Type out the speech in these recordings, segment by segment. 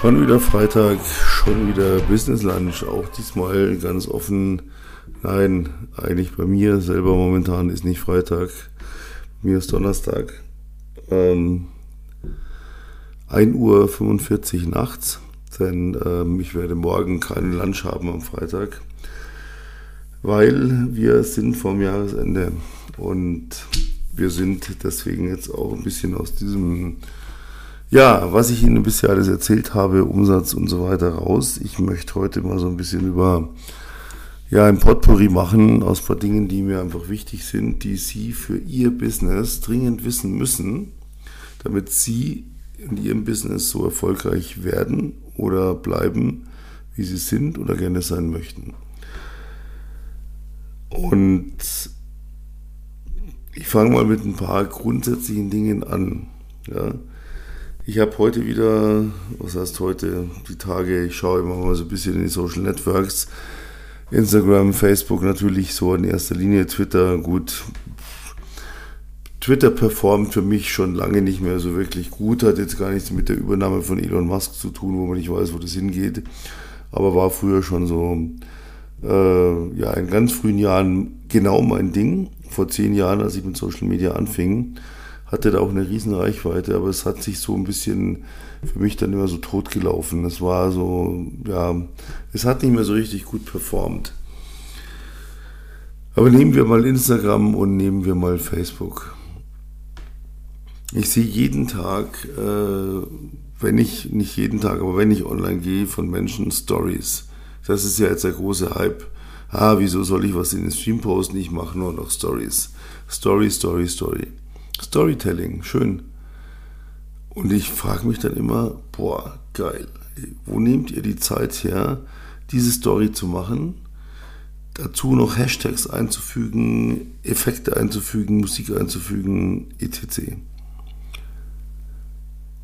Schon wieder Freitag, schon wieder Business Lunch, auch diesmal ganz offen. Nein, eigentlich bei mir selber momentan ist nicht Freitag, mir ist Donnerstag. Ähm, 1.45 Uhr nachts, denn ähm, ich werde morgen keinen Lunch haben am Freitag, weil wir sind vom Jahresende und wir sind deswegen jetzt auch ein bisschen aus diesem ja, was ich Ihnen bisher alles erzählt habe, Umsatz und so weiter raus. Ich möchte heute mal so ein bisschen über ja, ein Potpourri machen aus ein paar Dingen, die mir einfach wichtig sind, die Sie für Ihr Business dringend wissen müssen, damit Sie in Ihrem Business so erfolgreich werden oder bleiben, wie Sie sind oder gerne sein möchten. Und ich fange mal mit ein paar grundsätzlichen Dingen an. Ja. Ich habe heute wieder, was heißt heute, die Tage, ich schaue immer mal so ein bisschen in die Social Networks, Instagram, Facebook natürlich so in erster Linie, Twitter, gut. Twitter performt für mich schon lange nicht mehr so wirklich gut, hat jetzt gar nichts mit der Übernahme von Elon Musk zu tun, wo man nicht weiß, wo das hingeht, aber war früher schon so, äh, ja, in ganz frühen Jahren genau mein Ding. Vor zehn Jahren, als ich mit Social Media anfing, hatte da auch eine riesen Reichweite, aber es hat sich so ein bisschen für mich dann immer so totgelaufen. Es war so, ja, es hat nicht mehr so richtig gut performt. Aber nehmen wir mal Instagram und nehmen wir mal Facebook. Ich sehe jeden Tag, äh, wenn ich, nicht jeden Tag, aber wenn ich online gehe, von Menschen Stories. Das ist ja jetzt der große Hype. Ah, wieso soll ich was in den Stream posten? Ich mache nur noch Stories. Story, Story, Story. Storytelling, schön. Und ich frage mich dann immer, boah, geil, wo nehmt ihr die Zeit her, diese Story zu machen? Dazu noch Hashtags einzufügen, Effekte einzufügen, Musik einzufügen, etc.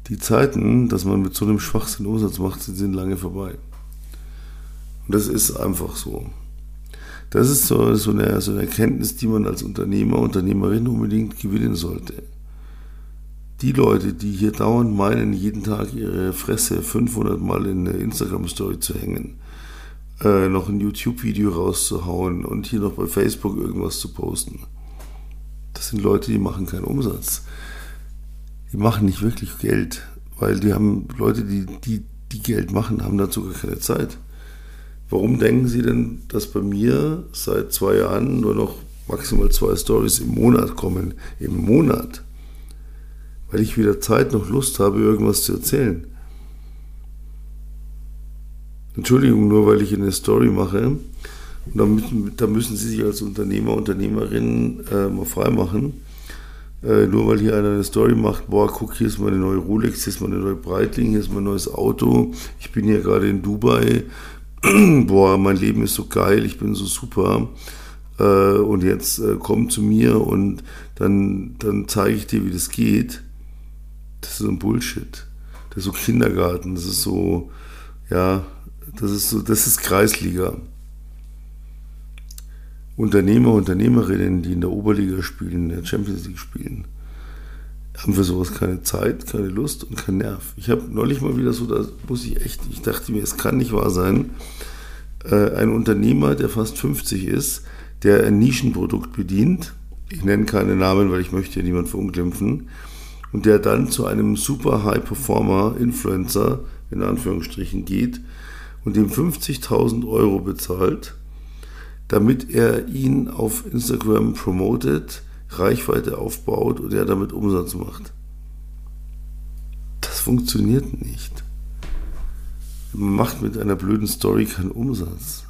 Die Zeiten, dass man mit so einem Schwachsinn Umsatz macht, sind lange vorbei. Und das ist einfach so. Das ist so, so, eine, so eine Erkenntnis, die man als Unternehmer, Unternehmerin unbedingt gewinnen sollte. Die Leute, die hier dauernd meinen, jeden Tag ihre Fresse 500 Mal in eine Instagram-Story zu hängen, äh, noch ein YouTube-Video rauszuhauen und hier noch bei Facebook irgendwas zu posten, das sind Leute, die machen keinen Umsatz. Die machen nicht wirklich Geld, weil die haben Leute, die, die, die Geld machen, haben dazu gar keine Zeit. Warum denken Sie denn, dass bei mir seit zwei Jahren nur noch maximal zwei Stories im Monat kommen? Im Monat. Weil ich wieder Zeit noch Lust habe, irgendwas zu erzählen. Entschuldigung, nur weil ich eine Story mache. Und da müssen, da müssen Sie sich als Unternehmer, Unternehmerin äh, mal freimachen. Äh, nur weil hier einer eine Story macht, boah, guck, hier ist meine neue Rolex, hier ist meine neue Breitling, hier ist mein neues Auto, ich bin hier gerade in Dubai, boah, mein Leben ist so geil, ich bin so super. Äh, und jetzt äh, komm zu mir und dann, dann zeige ich dir, wie das geht. Das ist so ein Bullshit. Das ist so Kindergarten, das ist so, ja, das ist so, das ist Kreisliga. Unternehmer, Unternehmerinnen, die in der Oberliga spielen, in der Champions League spielen, haben für sowas keine Zeit, keine Lust und keinen Nerv. Ich habe neulich mal wieder so, da muss ich echt, ich dachte mir, es kann nicht wahr sein, äh, ein Unternehmer, der fast 50 ist, der ein Nischenprodukt bedient, ich nenne keine Namen, weil ich möchte ja niemand verunglimpfen, und der dann zu einem super High-Performer, Influencer, in Anführungsstrichen, geht und dem 50.000 Euro bezahlt, damit er ihn auf Instagram promotet, Reichweite aufbaut und er damit Umsatz macht. Das funktioniert nicht. Man macht mit einer blöden Story keinen Umsatz.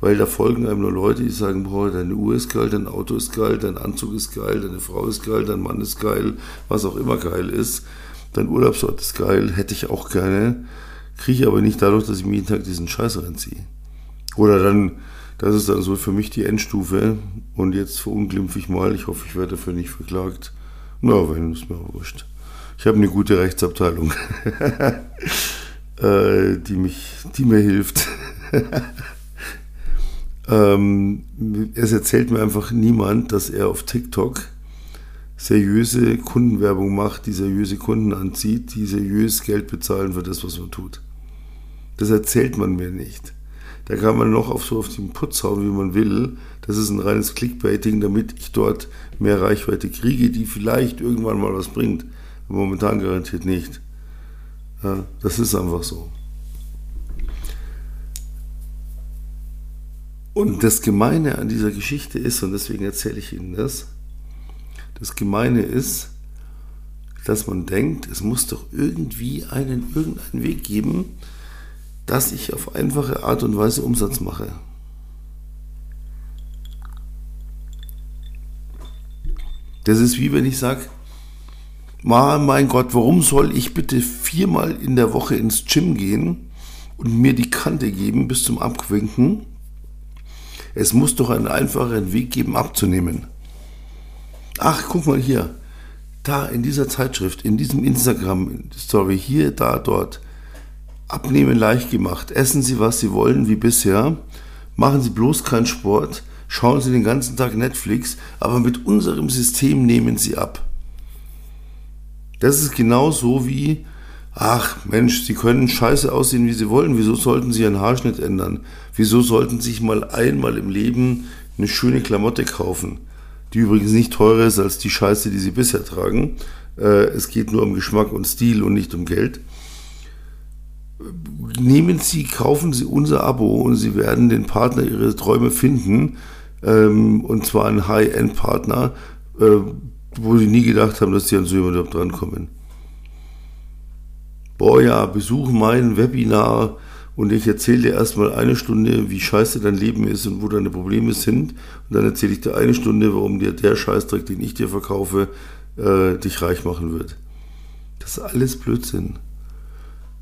Weil da folgen einem nur Leute, die sagen, boah, deine Uhr ist geil, dein Auto ist geil, dein Anzug ist geil, deine Frau ist geil, dein Mann ist geil, was auch immer geil ist. Dein Urlaubsort ist geil, hätte ich auch gerne, kriege ich aber nicht dadurch, dass ich mir jeden Tag diesen Scheiß reinziehe. Oder dann das ist dann so für mich die Endstufe. Und jetzt verunglimpfe ich mal. Ich hoffe, ich werde dafür nicht verklagt. Na, wenn, ist mir wurscht. Ich habe eine gute Rechtsabteilung, äh, die, mich, die mir hilft. ähm, es erzählt mir einfach niemand, dass er auf TikTok seriöse Kundenwerbung macht, die seriöse Kunden anzieht, die seriös Geld bezahlen für das, was man tut. Das erzählt man mir nicht. Da kann man noch auf so auf den Putz hauen, wie man will. Das ist ein reines Clickbaiting, damit ich dort mehr Reichweite kriege, die vielleicht irgendwann mal was bringt. Momentan garantiert nicht. Ja, das ist einfach so. Und das Gemeine an dieser Geschichte ist, und deswegen erzähle ich Ihnen das, das Gemeine ist, dass man denkt, es muss doch irgendwie einen, irgendeinen Weg geben, dass ich auf einfache Art und Weise Umsatz mache. Das ist wie wenn ich sage, mein Gott, warum soll ich bitte viermal in der Woche ins Gym gehen und mir die Kante geben bis zum Abquinken? Es muss doch einen einfachen Weg geben, abzunehmen. Ach, guck mal hier. Da in dieser Zeitschrift, in diesem Instagram-Story, hier, da, dort. Abnehmen leicht gemacht. Essen Sie, was Sie wollen, wie bisher. Machen Sie bloß keinen Sport. Schauen Sie den ganzen Tag Netflix. Aber mit unserem System nehmen Sie ab. Das ist genauso wie, ach Mensch, Sie können scheiße aussehen, wie Sie wollen. Wieso sollten Sie Ihren Haarschnitt ändern? Wieso sollten Sie sich mal einmal im Leben eine schöne Klamotte kaufen? die übrigens nicht teurer ist als die Scheiße, die sie bisher tragen. Äh, es geht nur um Geschmack und Stil und nicht um Geld. Nehmen Sie, kaufen Sie unser Abo und Sie werden den Partner Ihrer Träume finden. Ähm, und zwar einen High-End-Partner, äh, wo Sie nie gedacht haben, dass Sie an so jemanden drankommen. Boah ja, besuch mein Webinar und ich erzähle dir erstmal eine Stunde, wie scheiße dein Leben ist und wo deine Probleme sind. Und dann erzähle ich dir eine Stunde, warum dir der Scheißdreck, den ich dir verkaufe, äh, dich reich machen wird. Das ist alles Blödsinn.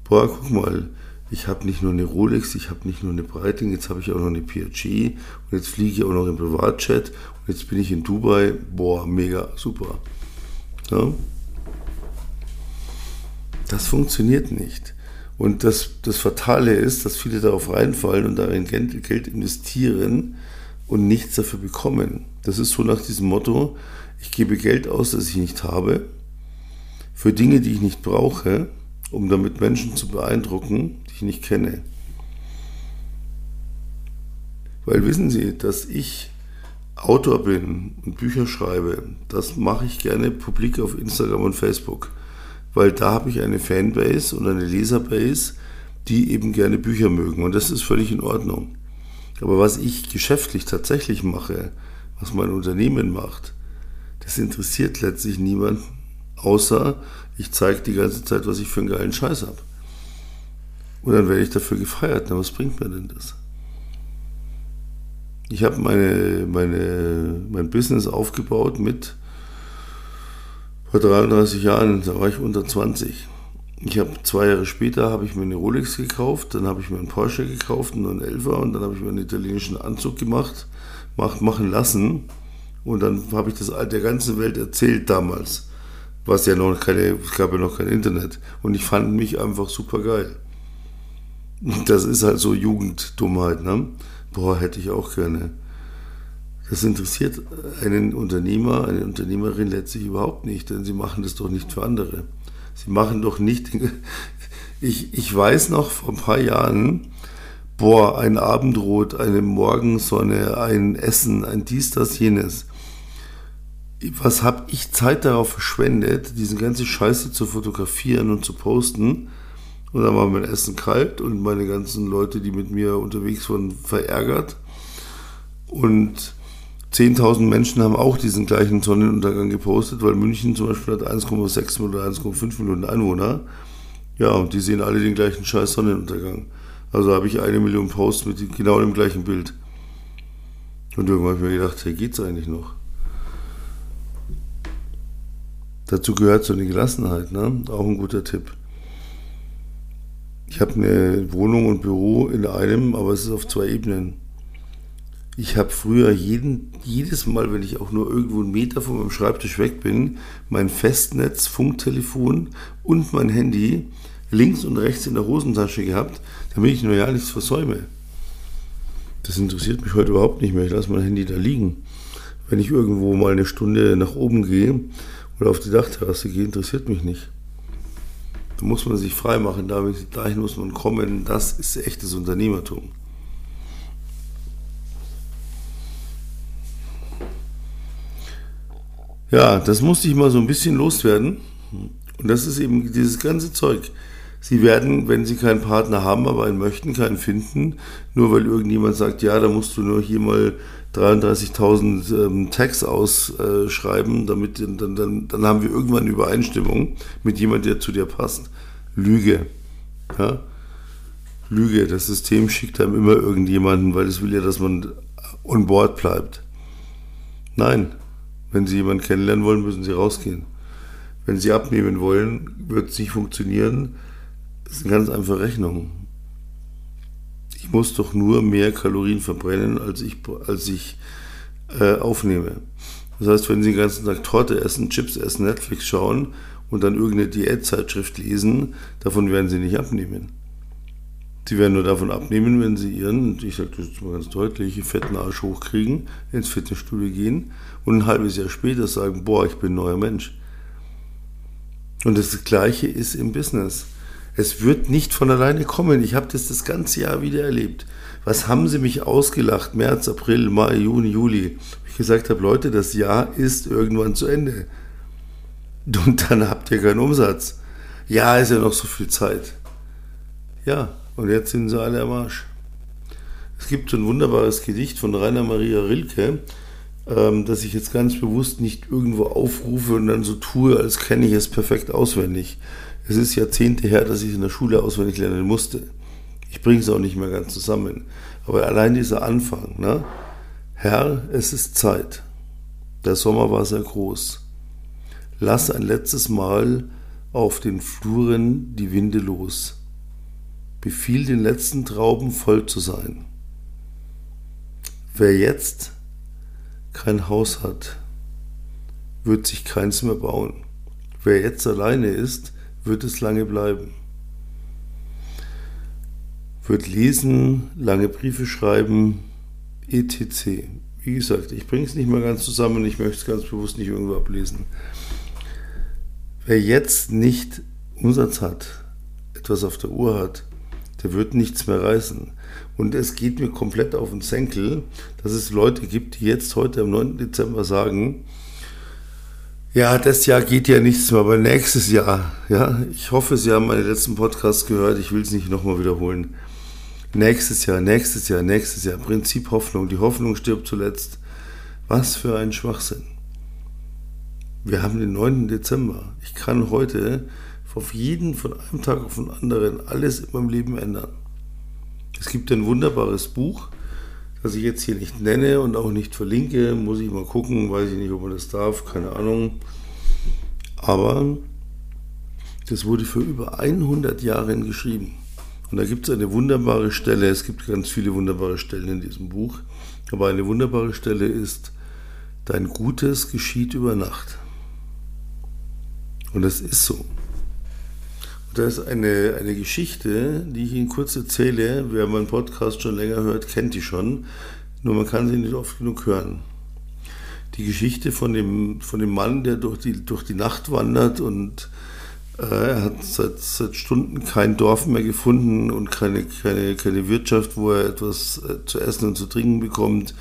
Boah, guck mal, ich habe nicht nur eine Rolex, ich habe nicht nur eine Breitling, jetzt habe ich auch noch eine PRG und jetzt fliege ich auch noch im Privatjet und jetzt bin ich in Dubai. Boah, mega, super. Ja? Das funktioniert nicht. Und das, das Fatale ist, dass viele darauf reinfallen und darin Geld investieren und nichts dafür bekommen. Das ist so nach diesem Motto, ich gebe Geld aus, das ich nicht habe, für Dinge, die ich nicht brauche, um damit Menschen zu beeindrucken, die ich nicht kenne. Weil wissen Sie, dass ich Autor bin und Bücher schreibe, das mache ich gerne publik auf Instagram und Facebook weil da habe ich eine Fanbase und eine Leserbase, die eben gerne Bücher mögen und das ist völlig in Ordnung. Aber was ich geschäftlich tatsächlich mache, was mein Unternehmen macht, das interessiert letztlich niemanden, außer ich zeige die ganze Zeit, was ich für einen geilen Scheiß habe. Und dann werde ich dafür gefeiert. Na, was bringt mir denn das? Ich habe meine, meine, mein Business aufgebaut mit vor 33 Jahren, da war ich unter 20. Ich habe zwei Jahre später habe ich mir eine Rolex gekauft, dann habe ich mir einen Porsche gekauft, einen 11er und dann habe ich mir einen italienischen Anzug gemacht, macht, machen lassen und dann habe ich das der ganzen Welt erzählt damals, was ja noch keine, es gab ja noch kein Internet und ich fand mich einfach super geil. Das ist halt so Jugenddummheit, ne? Boah, hätte ich auch gerne. Das interessiert einen Unternehmer, eine Unternehmerin letztlich überhaupt nicht, denn sie machen das doch nicht für andere. Sie machen doch nicht. Ich, ich weiß noch vor ein paar Jahren, boah, ein Abendrot, eine Morgensonne, ein Essen, ein dies, das, jenes. Was habe ich Zeit darauf verschwendet, diese ganze Scheiße zu fotografieren und zu posten? Und dann war mein Essen kalt und meine ganzen Leute, die mit mir unterwegs waren, verärgert. Und 10.000 Menschen haben auch diesen gleichen Sonnenuntergang gepostet, weil München zum Beispiel hat 1,6 oder 1,5 Millionen Einwohner. Ja, und die sehen alle den gleichen scheiß Sonnenuntergang. Also habe ich eine Million Posts mit genau dem gleichen Bild. Und irgendwann habe ich mir gedacht, hey, geht's eigentlich noch? Dazu gehört so eine Gelassenheit, ne? Auch ein guter Tipp. Ich habe eine Wohnung und Büro in einem, aber es ist auf zwei Ebenen. Ich habe früher jeden, jedes Mal, wenn ich auch nur irgendwo einen Meter von meinem Schreibtisch weg bin, mein Festnetz, Funktelefon und mein Handy links und rechts in der Hosentasche gehabt, damit ich nur ja nichts versäume. Das interessiert mich heute überhaupt nicht mehr. Ich lasse mein Handy da liegen, Wenn ich irgendwo mal eine Stunde nach oben gehe oder auf die Dachterrasse gehe, interessiert mich nicht. Da muss man sich frei machen, dahin muss man kommen. Das ist echtes Unternehmertum. Ja, das musste ich mal so ein bisschen loswerden. Und das ist eben dieses ganze Zeug. Sie werden, wenn Sie keinen Partner haben, aber einen möchten, keinen finden, nur weil irgendjemand sagt, ja, da musst du nur hier mal 33.000 ähm, Tags ausschreiben, damit dann, dann, dann haben wir irgendwann eine Übereinstimmung mit jemandem, der zu dir passt. Lüge. Ja? Lüge. Das System schickt einem immer irgendjemanden, weil es will ja, dass man on board bleibt. Nein, wenn Sie jemanden kennenlernen wollen, müssen Sie rausgehen. Wenn Sie abnehmen wollen, wird es nicht funktionieren. Das eine ganz einfache Rechnung. Ich muss doch nur mehr Kalorien verbrennen, als ich, als ich äh, aufnehme. Das heißt, wenn Sie den ganzen Tag Torte essen, Chips essen, Netflix schauen und dann irgendeine Diätzeitschrift lesen, davon werden Sie nicht abnehmen. Sie werden nur davon abnehmen, wenn Sie Ihren, ich sage das jetzt mal ganz deutlich, fetten Arsch hochkriegen, ins Fitnessstudio gehen und ein halbes Jahr später sagen, boah, ich bin ein neuer Mensch. Und das Gleiche ist im Business. Es wird nicht von alleine kommen. Ich habe das das ganze Jahr wieder erlebt. Was haben sie mich ausgelacht? März, April, Mai, Juni, Juli. Ich gesagt habe, Leute, das Jahr ist irgendwann zu Ende. Und dann habt ihr keinen Umsatz. Ja, ist ja noch so viel Zeit. Ja, und jetzt sind sie alle am Arsch. Es gibt so ein wunderbares Gedicht von Rainer Maria Rilke, ähm, dass ich jetzt ganz bewusst nicht irgendwo aufrufe und dann so tue, als kenne ich es perfekt auswendig. Es ist Jahrzehnte her, dass ich es in der Schule auswendig lernen musste. Ich bringe es auch nicht mehr ganz zusammen. Aber allein dieser Anfang, ne? Herr, es ist Zeit. Der Sommer war sehr groß. Lass ein letztes Mal auf den Fluren die Winde los. Befiehl den letzten Trauben voll zu sein. Wer jetzt kein Haus hat, wird sich keins mehr bauen. Wer jetzt alleine ist, wird es lange bleiben. Wird lesen, lange Briefe schreiben, etc. Wie gesagt, ich bringe es nicht mal ganz zusammen, ich möchte es ganz bewusst nicht irgendwo ablesen. Wer jetzt nicht Umsatz hat, etwas auf der Uhr hat, der wird nichts mehr reißen. Und es geht mir komplett auf den Senkel, dass es Leute gibt, die jetzt heute am 9. Dezember sagen, ja, das Jahr geht ja nichts mehr, aber nächstes Jahr, ja, ich hoffe, Sie haben meine letzten Podcasts gehört, ich will es nicht nochmal wiederholen. Nächstes Jahr, nächstes Jahr, nächstes Jahr, Prinzip Hoffnung, die Hoffnung stirbt zuletzt. Was für ein Schwachsinn. Wir haben den 9. Dezember. Ich kann heute auf jeden von einem Tag auf den anderen alles in meinem Leben ändern. Es gibt ein wunderbares Buch, das ich jetzt hier nicht nenne und auch nicht verlinke, muss ich mal gucken, weiß ich nicht, ob man das darf, keine Ahnung. Aber das wurde für über 100 Jahre geschrieben. Und da gibt es eine wunderbare Stelle, es gibt ganz viele wunderbare Stellen in diesem Buch, aber eine wunderbare Stelle ist, dein Gutes geschieht über Nacht. Und das ist so. Das ist eine, eine Geschichte, die ich Ihnen kurz erzähle. Wer meinen Podcast schon länger hört, kennt die schon. Nur man kann sie nicht oft genug hören. Die Geschichte von dem, von dem Mann, der durch die, durch die Nacht wandert und äh, er hat seit, seit Stunden kein Dorf mehr gefunden und keine, keine, keine Wirtschaft, wo er etwas äh, zu essen und zu trinken bekommt.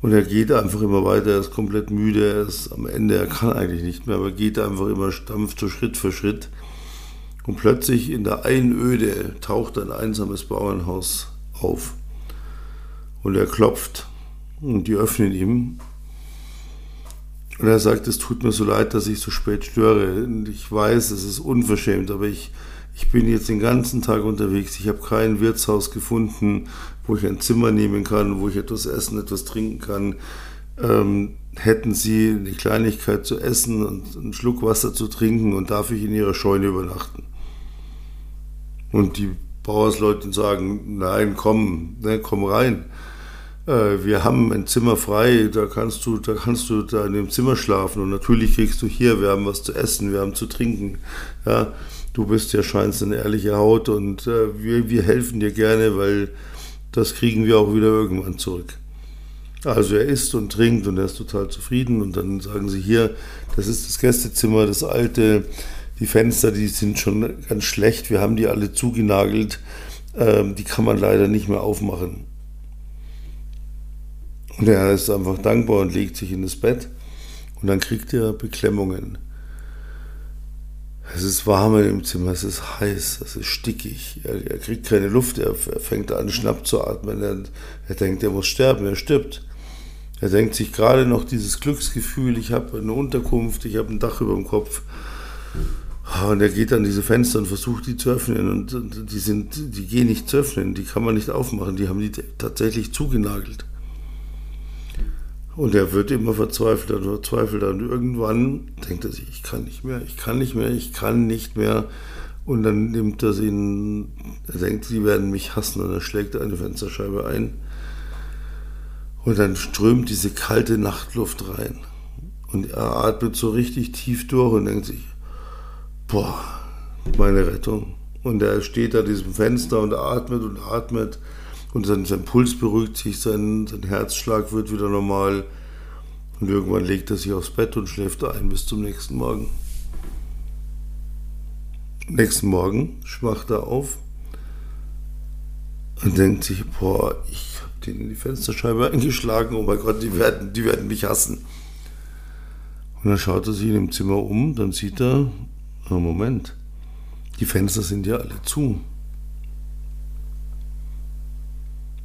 Und er geht einfach immer weiter, er ist komplett müde, er ist am Ende, er kann eigentlich nicht mehr, aber geht einfach immer stampft so Schritt für Schritt. Und plötzlich in der Einöde taucht ein einsames Bauernhaus auf. Und er klopft und die öffnen ihm. Und er sagt, es tut mir so leid, dass ich so spät störe. Und ich weiß, es ist unverschämt, aber ich, ich bin jetzt den ganzen Tag unterwegs. Ich habe kein Wirtshaus gefunden, wo ich ein Zimmer nehmen kann, wo ich etwas essen, etwas trinken kann. Ähm, hätten Sie eine Kleinigkeit zu essen und einen Schluck Wasser zu trinken und darf ich in Ihrer Scheune übernachten? Und die Bauersleute sagen, nein, komm, ne, komm rein. Äh, wir haben ein Zimmer frei, da kannst du, da kannst du da in dem Zimmer schlafen. Und natürlich kriegst du hier, wir haben was zu essen, wir haben zu trinken. Ja, du bist ja scheinst eine ehrliche Haut und äh, wir, wir helfen dir gerne, weil das kriegen wir auch wieder irgendwann zurück. Also er isst und trinkt und er ist total zufrieden und dann sagen sie hier, das ist das Gästezimmer, das alte, die Fenster, die sind schon ganz schlecht, wir haben die alle zugenagelt, ähm, die kann man leider nicht mehr aufmachen. Und er ist einfach dankbar und legt sich in das Bett und dann kriegt er Beklemmungen. Es ist warm in dem Zimmer, es ist heiß, es ist stickig. Er, er kriegt keine Luft, er, er, fängt an, schnapp zu atmen. Er, er denkt, er muss sterben, er stirbt. Er denkt sich gerade noch dieses Glücksgefühl, ich habe eine Unterkunft, ich habe ein Dach über dem Kopf. Und er geht an diese Fenster und versucht die zu öffnen. Und die, sind, die gehen nicht zu öffnen, die kann man nicht aufmachen, die haben die tatsächlich zugenagelt. Und er wird immer verzweifelter und verzweifelter. Und irgendwann denkt er sich, ich kann nicht mehr, ich kann nicht mehr, ich kann nicht mehr. Und dann nimmt er sie, er denkt, sie werden mich hassen und er schlägt eine Fensterscheibe ein. Und dann strömt diese kalte Nachtluft rein. Und er atmet so richtig tief durch und denkt sich, boah, meine Rettung. Und er steht an diesem Fenster und atmet und atmet und sein, sein Puls beruhigt sich, sein, sein Herzschlag wird wieder normal. Und irgendwann legt er sich aufs Bett und schläft ein bis zum nächsten Morgen. Nächsten Morgen schwacht er auf und denkt sich, boah, ich habe den in die Fensterscheibe eingeschlagen, oh mein Gott, die werden, die werden mich hassen. Und dann schaut er sich in dem Zimmer um, dann sieht er, Moment, die Fenster sind ja alle zu.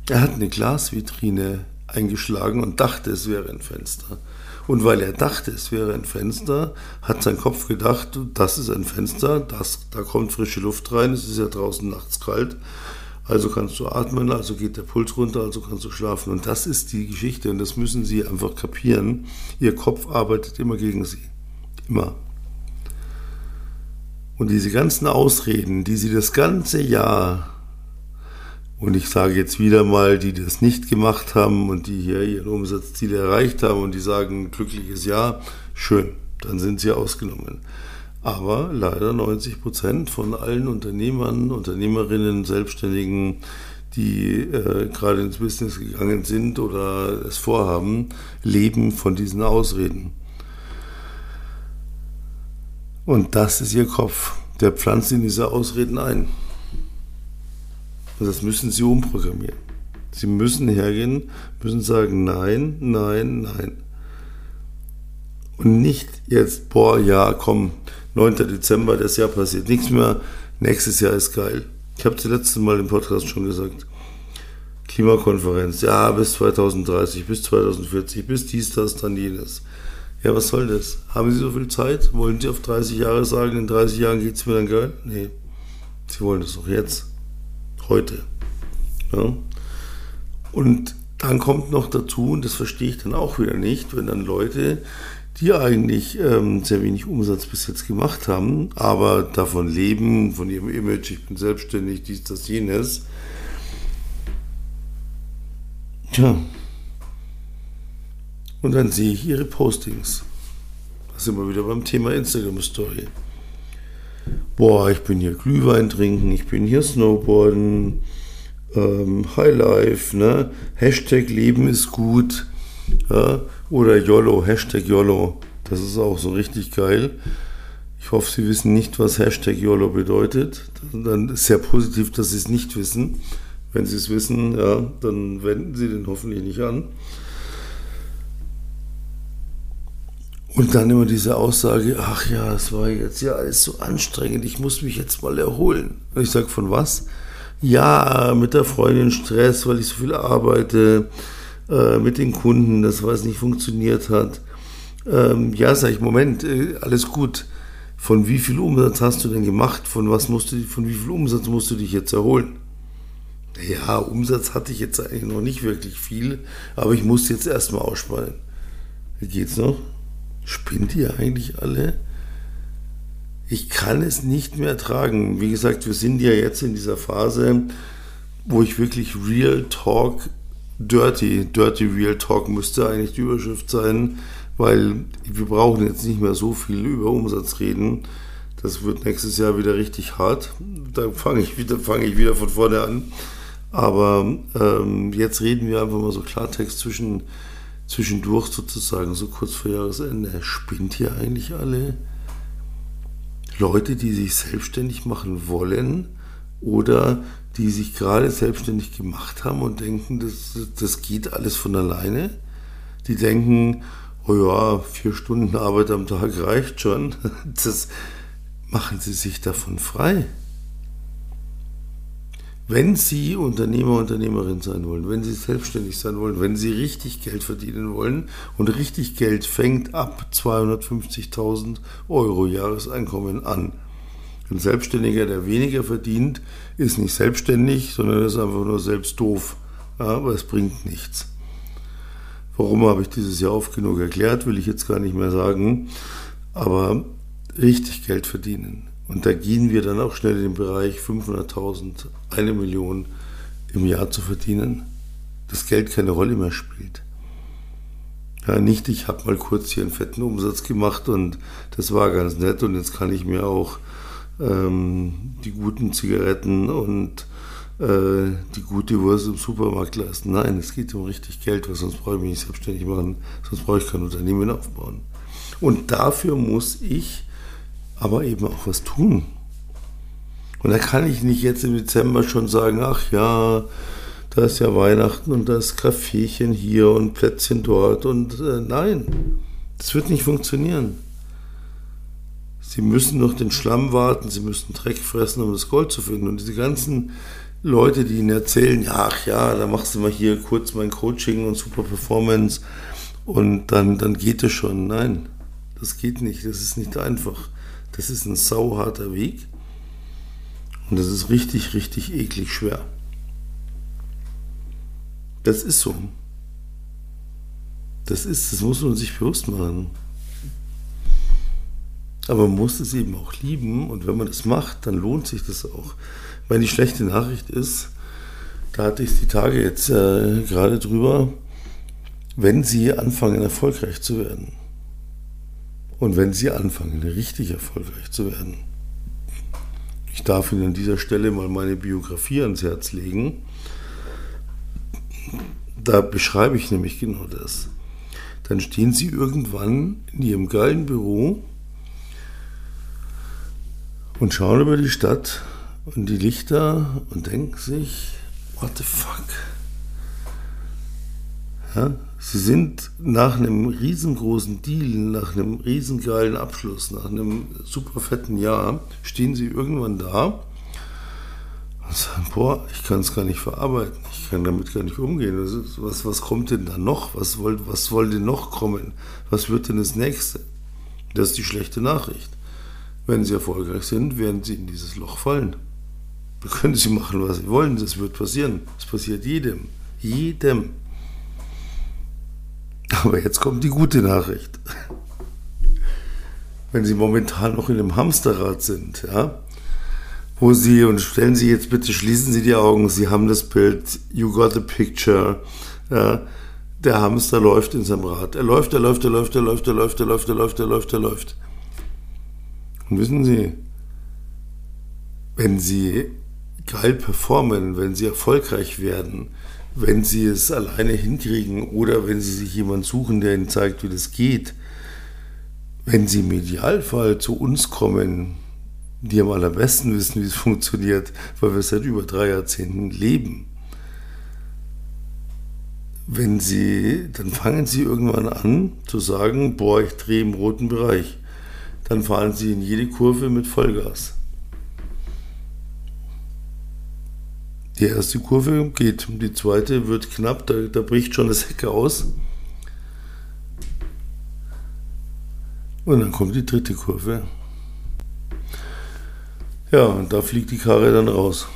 Er hat eine Glasvitrine eingeschlagen und dachte, es wäre ein Fenster. Und weil er dachte, es wäre ein Fenster, hat sein Kopf gedacht, das ist ein Fenster, das, da kommt frische Luft rein, es ist ja draußen nachts kalt, also kannst du atmen, also geht der Puls runter, also kannst du schlafen. Und das ist die Geschichte und das müssen Sie einfach kapieren. Ihr Kopf arbeitet immer gegen Sie. Immer. Und diese ganzen Ausreden, die Sie das ganze Jahr und ich sage jetzt wieder mal, die das nicht gemacht haben und die hier ihren Umsatzziel erreicht haben und die sagen, glückliches Jahr, schön, dann sind sie ausgenommen. Aber leider 90 Prozent von allen Unternehmern, Unternehmerinnen, Selbstständigen, die äh, gerade ins Business gegangen sind oder es vorhaben, leben von diesen Ausreden. Und das ist ihr Kopf. Der pflanzt in diese Ausreden ein. Und das müssen Sie umprogrammieren. Sie müssen hergehen, müssen sagen, nein, nein, nein. Und nicht jetzt, boah, ja, komm, 9. Dezember, das Jahr passiert nichts mehr, nächstes Jahr ist geil. Ich habe das letzte Mal im Podcast schon gesagt. Klimakonferenz, ja, bis 2030, bis 2040, bis dies, das, dann jenes. Ja, was soll das? Haben Sie so viel Zeit? Wollen Sie auf 30 Jahre sagen, in 30 Jahren geht es mir dann geil? Nee, Sie wollen das doch jetzt heute. Ja. Und dann kommt noch dazu, und das verstehe ich dann auch wieder nicht, wenn dann Leute, die eigentlich ähm, sehr wenig Umsatz bis jetzt gemacht haben, aber davon leben, von ihrem Image, ich bin selbstständig, dies, das, jenes. Tja. Und dann sehe ich ihre Postings. Da sind wir wieder beim Thema Instagram Story boah, ich bin hier Glühwein trinken, ich bin hier Snowboarden, ähm, Highlife, ne? Hashtag Leben ist gut, ja? oder YOLO, Hashtag YOLO, das ist auch so richtig geil. Ich hoffe, Sie wissen nicht, was Hashtag YOLO bedeutet. Dann ist sehr positiv, dass Sie es nicht wissen. Wenn Sie es wissen, ja, dann wenden Sie den hoffentlich nicht an. Und dann immer diese Aussage, ach ja, es war jetzt ja alles so anstrengend, ich muss mich jetzt mal erholen. Und ich sage, von was? Ja, mit der Freundin Stress, weil ich so viel arbeite, äh, mit den Kunden, das was nicht funktioniert hat. Ähm, ja, sage ich, Moment, äh, alles gut. Von wie viel Umsatz hast du denn gemacht? Von was musst du, von wie viel Umsatz musst du dich jetzt erholen? Ja, Umsatz hatte ich jetzt eigentlich noch nicht wirklich viel, aber ich muss jetzt erstmal ausspannen. Wie geht's noch? Spinnt ihr eigentlich alle? Ich kann es nicht mehr ertragen. Wie gesagt, wir sind ja jetzt in dieser Phase, wo ich wirklich Real Talk, Dirty, Dirty Real Talk müsste eigentlich die Überschrift sein, weil wir brauchen jetzt nicht mehr so viel über Umsatz reden. Das wird nächstes Jahr wieder richtig hart. Da fange ich wieder, fange ich wieder von vorne an. Aber ähm, jetzt reden wir einfach mal so Klartext zwischen, zwischendurch sozusagen, so kurz vor Jahresende. Spinnt ihr eigentlich alle? Leute, die sich selbstständig machen wollen oder die sich gerade selbstständig gemacht haben und denken, das, das geht alles von alleine. Die denken, oh ja, vier Stunden Arbeit am Tag reicht schon. Das machen sie sich davon frei. Wenn Sie Unternehmer, Unternehmerin sein wollen, wenn Sie selbstständig sein wollen, wenn Sie richtig Geld verdienen wollen und richtig Geld fängt ab 250.000 Euro Jahreseinkommen an. Ein Selbstständiger, der weniger verdient, ist nicht selbstständig, sondern ist einfach nur selbst doof. Ja, aber es bringt nichts. Warum habe ich dieses Jahr oft genug erklärt, will ich jetzt gar nicht mehr sagen. Aber richtig Geld verdienen, und da gehen wir dann auch schnell in den Bereich 500.000, eine Million im Jahr zu verdienen, das Geld keine Rolle mehr spielt. Ja, nicht, ich habe mal kurz hier einen fetten Umsatz gemacht und das war ganz nett und jetzt kann ich mir auch ähm, die guten Zigaretten und äh, die gute Wurst im Supermarkt leisten. Nein, es geht um richtig Geld, weil sonst brauche ich mich nicht selbstständig machen, sonst brauche ich kein Unternehmen aufbauen. Und dafür muss ich aber eben auch was tun. Und da kann ich nicht jetzt im Dezember schon sagen, ach ja, da ist ja Weihnachten und da ist Kaffeechen hier und Plätzchen dort und äh, nein, das wird nicht funktionieren. Sie müssen noch den Schlamm warten, sie müssen Dreck fressen, um das Gold zu finden. Und diese ganzen Leute, die ihnen erzählen, ja, ach ja, da machst du mal hier kurz mein Coaching und super Performance und dann, dann geht es schon. Nein, das geht nicht, das ist nicht einfach. Das ist ein sauharter Weg und das ist richtig, richtig eklig schwer. Das ist so. Das ist, das muss man sich bewusst machen. Aber man muss es eben auch lieben und wenn man das macht, dann lohnt sich das auch. Weil die schlechte Nachricht ist, da hatte ich die Tage jetzt äh, gerade drüber, wenn Sie anfangen erfolgreich zu werden, und wenn Sie anfangen, richtig erfolgreich zu werden, ich darf Ihnen an dieser Stelle mal meine Biografie ans Herz legen, da beschreibe ich nämlich genau das. Dann stehen Sie irgendwann in Ihrem geilen Büro und schauen über die Stadt und die Lichter und denken sich, what the fuck? Ja, sie sind nach einem riesengroßen Deal, nach einem riesengeilen Abschluss, nach einem super fetten Jahr, stehen sie irgendwann da und sagen, boah, ich kann es gar nicht verarbeiten, ich kann damit gar nicht umgehen. Ist, was, was kommt denn da noch? Was, soll, was soll denn noch kommen? Was wird denn das nächste? Das ist die schlechte Nachricht. Wenn sie erfolgreich sind, werden sie in dieses Loch fallen. Da können sie machen, was sie wollen, das wird passieren. Das passiert jedem. Jedem. Aber jetzt kommt die gute Nachricht. Wenn Sie momentan noch in einem Hamsterrad sind, ja, wo Sie, und stellen Sie jetzt bitte, schließen Sie die Augen, Sie haben das Bild, you got the picture, ja, der Hamster läuft in seinem Rad. Er läuft, er läuft, er läuft, er läuft, er läuft, er läuft, er läuft, er läuft, er läuft. Und wissen Sie, wenn Sie geil performen, wenn Sie erfolgreich werden, wenn sie es alleine hinkriegen oder wenn sie sich jemanden suchen, der ihnen zeigt, wie das geht, wenn sie im Idealfall zu uns kommen, die am allerbesten wissen, wie es funktioniert, weil wir seit über drei Jahrzehnten leben. Wenn sie, dann fangen sie irgendwann an zu sagen, boah, ich drehe im roten Bereich. Dann fahren sie in jede Kurve mit Vollgas. Die erste Kurve geht, die zweite wird knapp, da, da bricht schon das Heck aus. Und dann kommt die dritte Kurve. Ja, und da fliegt die Karre dann raus.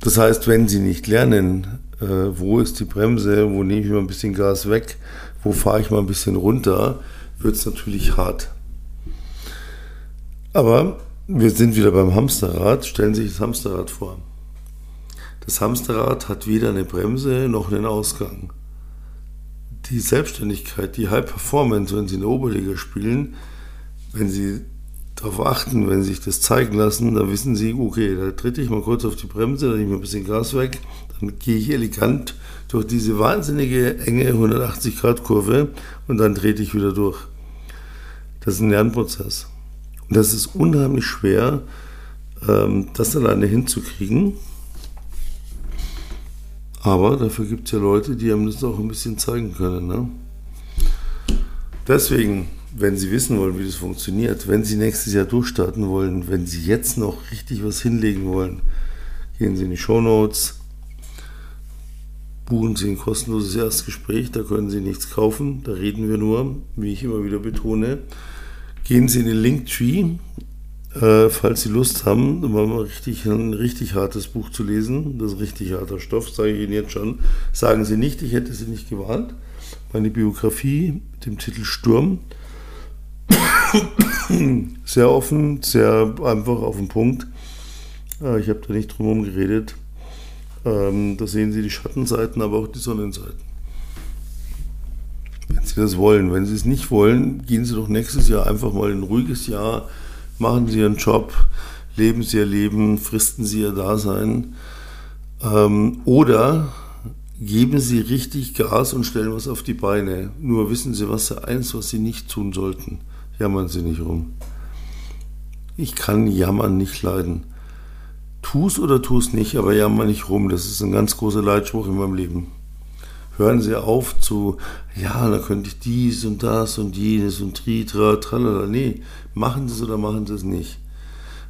Das heißt, wenn Sie nicht lernen, äh, wo ist die Bremse, wo nehme ich mal ein bisschen Gas weg, wo fahre ich mal ein bisschen runter, wird es natürlich hart. Aber wir sind wieder beim Hamsterrad. Stellen Sie sich das Hamsterrad vor. Das Hamsterrad hat weder eine Bremse noch einen Ausgang. Die Selbstständigkeit, die High Performance, wenn Sie in der Oberliga spielen, wenn Sie darauf achten, wenn sie sich das zeigen lassen, dann wissen sie, okay, da tritt ich mal kurz auf die Bremse, dann nehme ich ein bisschen Gas weg, dann gehe ich elegant durch diese wahnsinnige enge 180-Grad-Kurve und dann trete ich wieder durch. Das ist ein Lernprozess. Und das ist unheimlich schwer, ähm, das alleine hinzukriegen. Aber dafür gibt es ja Leute, die einem das auch ein bisschen zeigen können. Ne? Deswegen, wenn Sie wissen wollen, wie das funktioniert, wenn Sie nächstes Jahr durchstarten wollen, wenn Sie jetzt noch richtig was hinlegen wollen, gehen Sie in die Show Notes, buchen Sie ein kostenloses Erstgespräch, da können Sie nichts kaufen, da reden wir nur, wie ich immer wieder betone. Gehen Sie in den Linktree, äh, falls Sie Lust haben, mal richtig, ein richtig hartes Buch zu lesen. Das ist richtig harter Stoff, sage ich Ihnen jetzt schon. Sagen Sie nicht, ich hätte Sie nicht gewarnt. Meine Biografie mit dem Titel Sturm. sehr offen, sehr einfach auf den Punkt. Äh, ich habe da nicht drum herum geredet. Ähm, da sehen Sie die Schattenseiten, aber auch die Sonnenseiten. Wenn Sie das wollen. Wenn Sie es nicht wollen, gehen Sie doch nächstes Jahr einfach mal ein ruhiges Jahr, machen Sie Ihren Job, leben Sie Ihr Leben, fristen Sie Ihr Dasein. Ähm, oder geben Sie richtig Gas und stellen was auf die Beine. Nur wissen Sie, was Sie eins, was Sie nicht tun sollten. Jammern Sie nicht rum. Ich kann Jammern nicht leiden. Tu's oder tu's nicht, aber jammer nicht rum. Das ist ein ganz großer Leitspruch in meinem Leben hören Sie auf zu, ja, da könnte ich dies und das und jenes und tritra, tralala. Nee, machen Sie es oder machen Sie es nicht.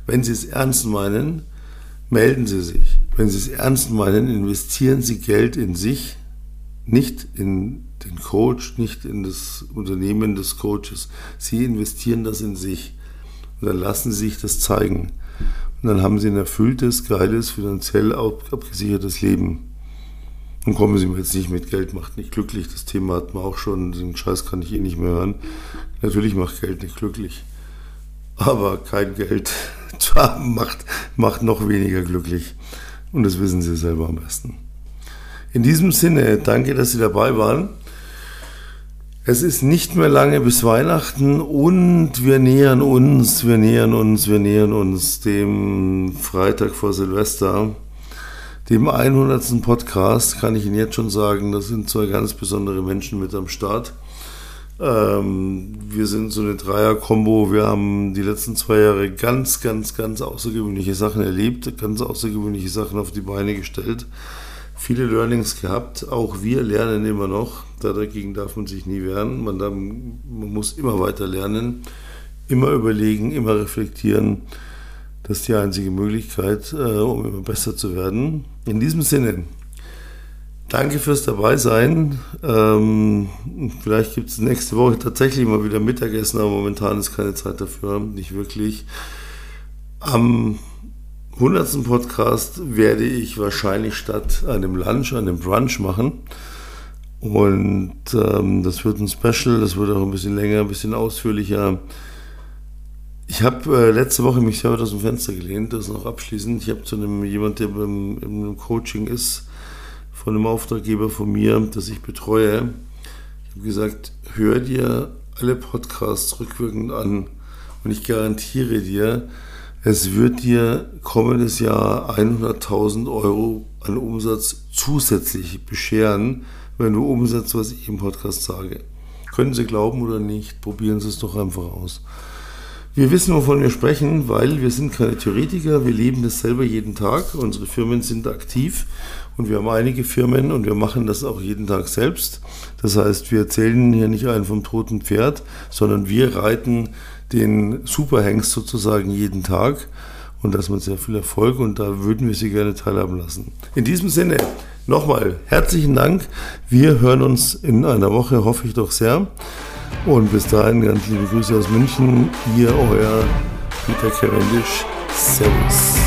Wenn Sie es ernst meinen, melden Sie sich. Wenn Sie es ernst meinen, investieren Sie Geld in sich, nicht in den Coach, nicht in das Unternehmen des Coaches. Sie investieren das in sich. Und dann lassen Sie sich das zeigen. Und dann haben Sie ein erfülltes, geiles, finanziell abgesichertes Leben. Und kommen Sie mir jetzt nicht mit Geld macht nicht glücklich. Das Thema hat man auch schon. Den Scheiß kann ich eh nicht mehr hören. Natürlich macht Geld nicht glücklich. Aber kein Geld zu haben macht, macht noch weniger glücklich. Und das wissen Sie selber am besten. In diesem Sinne, danke, dass Sie dabei waren. Es ist nicht mehr lange bis Weihnachten und wir nähern uns, wir nähern uns, wir nähern uns dem Freitag vor Silvester dem 100. Podcast kann ich Ihnen jetzt schon sagen, das sind zwei ganz besondere Menschen mit am Start. Ähm, wir sind so eine Dreier-Kombo. Wir haben die letzten zwei Jahre ganz, ganz, ganz außergewöhnliche Sachen erlebt, ganz außergewöhnliche Sachen auf die Beine gestellt, viele Learnings gehabt. Auch wir lernen immer noch. Dagegen darf man sich nie wehren. Man, man muss immer weiter lernen, immer überlegen, immer reflektieren. Das ist die einzige Möglichkeit, äh, um immer besser zu werden. In diesem Sinne, danke fürs Dabeisein. Ähm, vielleicht gibt es nächste Woche tatsächlich mal wieder Mittagessen, aber momentan ist keine Zeit dafür, nicht wirklich. Am 100. Podcast werde ich wahrscheinlich statt einem Lunch einen Brunch machen. Und ähm, das wird ein Special, das wird auch ein bisschen länger, ein bisschen ausführlicher. Ich habe äh, letzte Woche mich selber aus dem Fenster gelehnt, das noch abschließend. Ich habe zu einem jemand, der im, im Coaching ist, von einem Auftraggeber von mir, das ich betreue, ich habe gesagt, hör dir alle Podcasts rückwirkend an und ich garantiere dir, es wird dir kommendes Jahr 100.000 Euro an Umsatz zusätzlich bescheren, wenn du umsetzt, was ich im Podcast sage. Können Sie glauben oder nicht, probieren Sie es doch einfach aus. Wir wissen, wovon wir sprechen, weil wir sind keine Theoretiker, wir leben das selber jeden Tag. Unsere Firmen sind aktiv und wir haben einige Firmen und wir machen das auch jeden Tag selbst. Das heißt, wir erzählen hier nicht einen vom toten Pferd, sondern wir reiten den Superhengst sozusagen jeden Tag und das mit sehr viel Erfolg und da würden wir Sie gerne teilhaben lassen. In diesem Sinne, nochmal herzlichen Dank. Wir hören uns in einer Woche, hoffe ich doch sehr. Und bis dahin ganz liebe Grüße aus München. Ihr, euer Peter Cavendish. Servus.